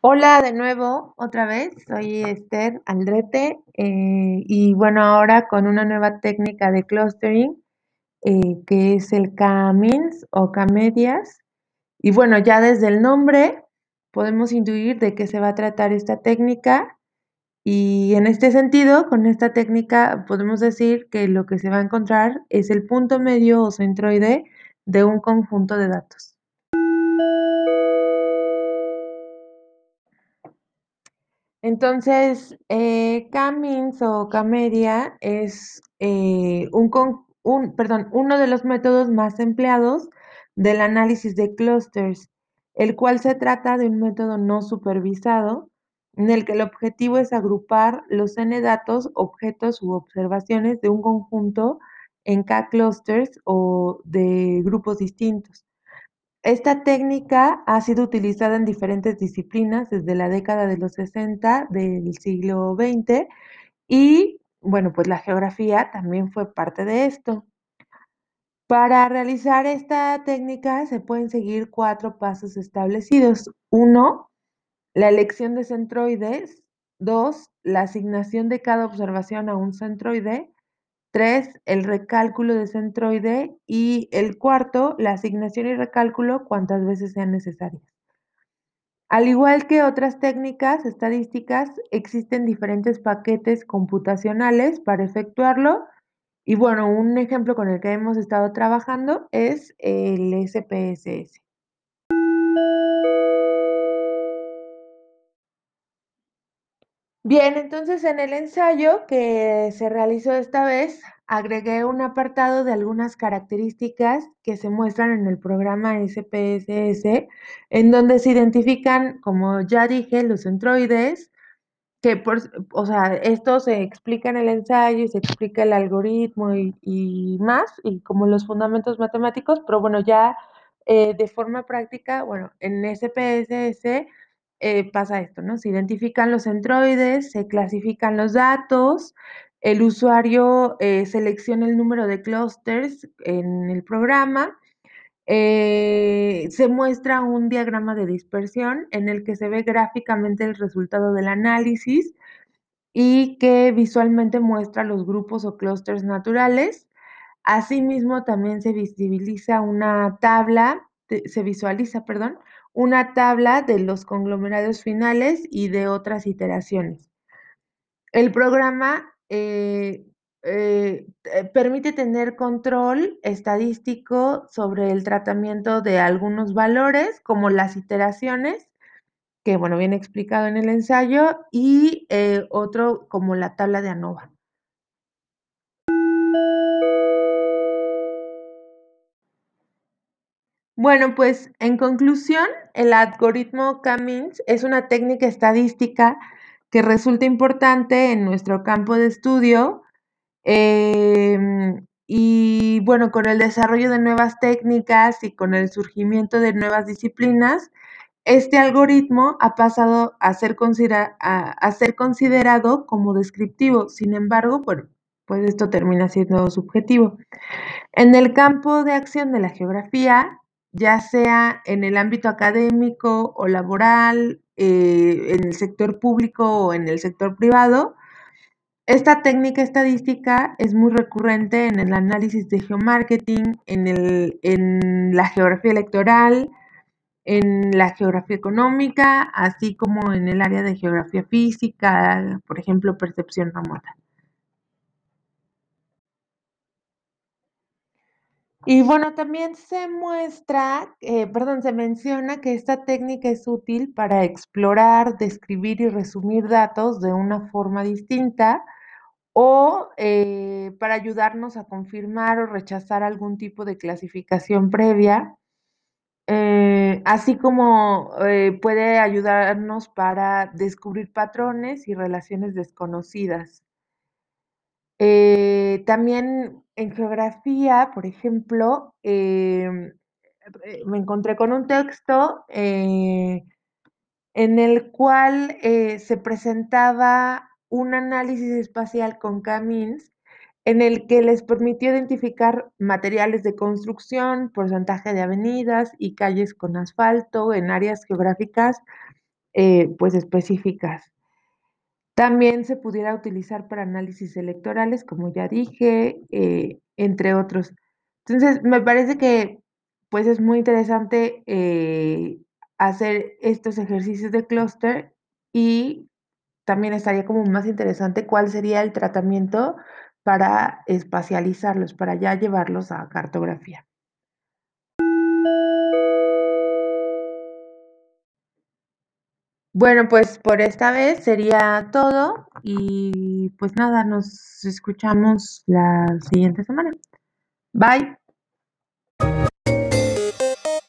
Hola de nuevo, otra vez, soy Esther Aldrete eh, y bueno, ahora con una nueva técnica de clustering eh, que es el K-Means o K-Medias. Y bueno, ya desde el nombre podemos intuir de qué se va a tratar esta técnica y en este sentido, con esta técnica podemos decir que lo que se va a encontrar es el punto medio o centroide de un conjunto de datos. Entonces, eh, K-means o K-media es eh, un, un, perdón, uno de los métodos más empleados del análisis de clusters, el cual se trata de un método no supervisado en el que el objetivo es agrupar los n datos, objetos u observaciones de un conjunto en K clusters o de grupos distintos. Esta técnica ha sido utilizada en diferentes disciplinas desde la década de los 60 del siglo XX y, bueno, pues la geografía también fue parte de esto. Para realizar esta técnica se pueden seguir cuatro pasos establecidos. Uno, la elección de centroides. Dos, la asignación de cada observación a un centroide. Tres, el recálculo de centroide. Y el cuarto, la asignación y recálculo cuantas veces sean necesarias. Al igual que otras técnicas estadísticas, existen diferentes paquetes computacionales para efectuarlo. Y bueno, un ejemplo con el que hemos estado trabajando es el SPSS. Bien, entonces en el ensayo que se realizó esta vez, agregué un apartado de algunas características que se muestran en el programa SPSS, en donde se identifican, como ya dije, los centroides, que por, o sea, esto se explica en el ensayo y se explica el algoritmo y, más, y como los fundamentos matemáticos, pero bueno, ya eh, de forma práctica, bueno, en SPSS eh, pasa esto, ¿no? Se identifican los centroides, se clasifican los datos, el usuario eh, selecciona el número de clusters en el programa, eh, se muestra un diagrama de dispersión en el que se ve gráficamente el resultado del análisis y que visualmente muestra los grupos o clusters naturales. Asimismo, también se visibiliza una tabla, se visualiza, perdón, una tabla de los conglomerados finales y de otras iteraciones. El programa eh, eh, eh, permite tener control estadístico sobre el tratamiento de algunos valores, como las iteraciones, que bueno, viene explicado en el ensayo, y otro como la tabla de ANOVA. Bueno, pues en conclusión, el algoritmo K-means es una técnica estadística que resulta importante en nuestro campo de estudio em, y bueno, con el desarrollo de nuevas técnicas y con el surgimiento de nuevas disciplinas, este algoritmo ha pasado a ser, considerado como descriptivo. Sin embargo, pues esto termina siendo subjetivo. En el campo de acción de la geografía, ya sea en el ámbito académico o laboral, eh, en el sector público o en el sector privado. Esta técnica estadística es muy recurrente en el análisis de geomarketing, en, el, en la geografía electoral, en la geografía económica, así como en el área de geografía física, por ejemplo, percepción remota. Y bueno, también se muestra, eh, perdón, se menciona que esta técnica es útil para explorar, describir y resumir datos de una forma distinta o eh, para ayudarnos a confirmar o rechazar algún tipo de clasificación previa, eh, así como puede ayudarnos para descubrir patrones y relaciones desconocidas. También en geografía, por ejemplo, em, eh, me encontré con un texto eh, en el cual se presentaba un análisis espacial con Camins en el que les permitió identificar materiales de construcción, porcentaje de avenidas y calles con asfalto en áreas geográficas eh, pues específicas. También se pudiera utilizar para análisis electorales, como ya dije, eh, entre otros. Entonces, me parece que pues es muy interesante eh, hacer estos ejercicios de clúster y también estaría como más interesante cuál sería el tratamiento para espacializarlos, para ya llevarlos a cartografía. Bueno, pues por esta vez sería todo y pues nada, nos escuchamos la siguiente semana. Bye.